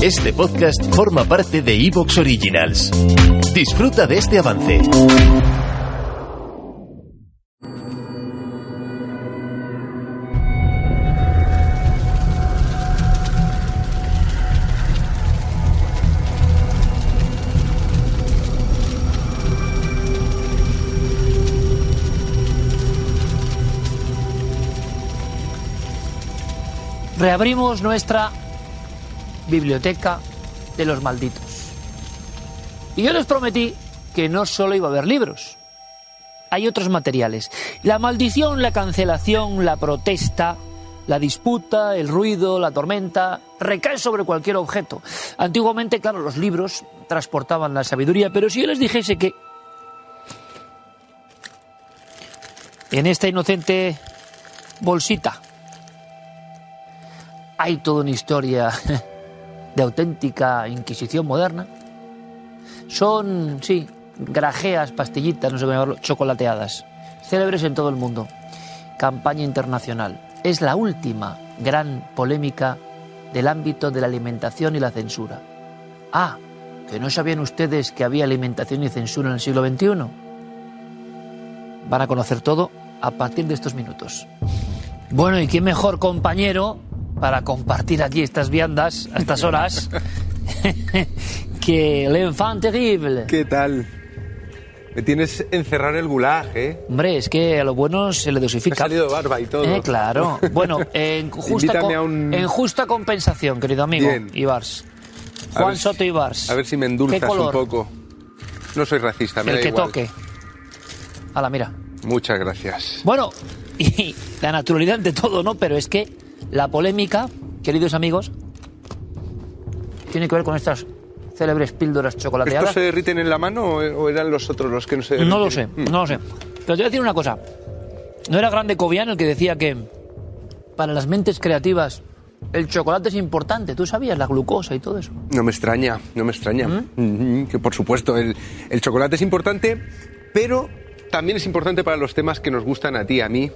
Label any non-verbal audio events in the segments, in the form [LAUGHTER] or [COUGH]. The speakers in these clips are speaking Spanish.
Este podcast forma parte de Evox Originals. Disfruta de este avance. Reabrimos nuestra biblioteca de los malditos. Y yo les prometí que no solo iba a haber libros, hay otros materiales. La maldición, la cancelación, la protesta, la disputa, el ruido, la tormenta, recae sobre cualquier objeto. Antiguamente, claro, los libros transportaban la sabiduría, pero si yo les dijese que en esta inocente bolsita hay toda una historia [LAUGHS] de auténtica Inquisición moderna. Son, sí, grajeas, pastillitas, no sé cómo llamarlo, chocolateadas, célebres en todo el mundo. Campaña internacional. Es la última gran polémica del ámbito de la alimentación y la censura. Ah, que no sabían ustedes que había alimentación y censura en el siglo XXI. Van a conocer todo a partir de estos minutos. Bueno, ¿y qué mejor compañero para compartir aquí estas viandas a estas horas [LAUGHS] que l'enfant terrible. ¿Qué tal? Me tienes encerrar el gulag, ¿eh? Hombre, es que a lo bueno se le Me ha dosifica. salido barba y todo. Eh, claro. Bueno, en [LAUGHS] justa, a un- en justa compensación, querido amigo Bien. Ibars. A Juan si- Soto Ibars. A ver si me ¿Qué endulzas un poco. No soy racista, me El da que igual. toque. Hala, mira. Muchas gracias. Bueno, [LAUGHS] y la naturalidad ante todo, ¿no? Pero es que la polémica, queridos amigos, tiene que ver con estas célebres píldoras ¿Estos chocolateadas. se derriten en la mano o eran los otros los que no se derriten? No lo sé, Mm. no lo sé. Pero te voy a decir una cosa. ¿No era Grande Cobian el que decía que para las mentes creativas el chocolate es importante? ¿Tú sabías la glucosa y todo eso? No me extraña, no me extraña. ¿Mm? Mm, Que por supuesto, el, el chocolate es importante, pero también es importante para los temas que nos gustan a ti, a mí,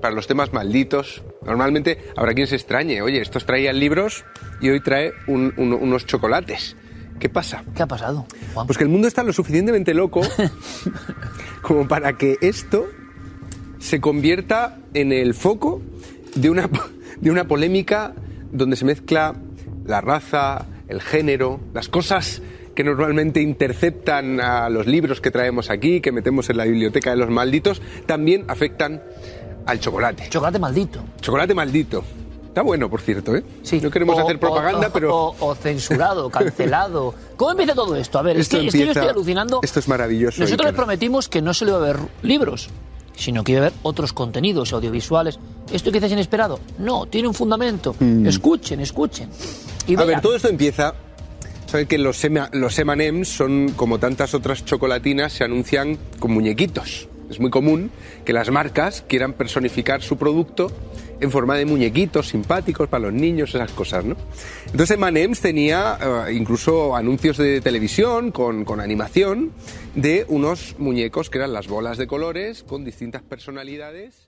para los temas malditos. Normalmente habrá quien se extrañe. Oye, estos traían libros y hoy trae un- un- unos chocolates. ¿Qué pasa? ¿Qué ha pasado, Juan? Pues que el mundo está lo suficientemente loco [LAUGHS] como para que esto se convierta en el foco de una, de una polémica donde se mezcla la raza, el género, las cosas que normalmente interceptan a los libros que traemos aquí, que metemos en la biblioteca de los malditos, también afectan al chocolate. chocolate maldito. Chocolate maldito. Está bueno, por cierto, ¿eh? Sí. No queremos O- hacer propaganda, o- pero... O, censurado, [LAUGHS] cancelado. ¿Cómo empieza todo esto? A ver, Esto es, que, es que yo estoy alucinando. esto es maravilloso, Nosotros les prometimos que no solo iba a haber libros, sino que iba a haber otros contenidos audiovisuales. ¿Esto quizás inesperado? No, tiene un fundamento. Escuchen, escuchen. Y Mm. A ver, todo esto empieza. Saben que los, los M&M's son, como tantas otras chocolatinas, se anuncian con muñequitos. Es muy común que las marcas quieran personificar su producto en forma de muñequitos simpáticos para los niños, esas cosas, ¿no? Entonces M&M's tenía eh, incluso anuncios de televisión con, con animación de unos muñecos que eran las bolas de colores con distintas personalidades.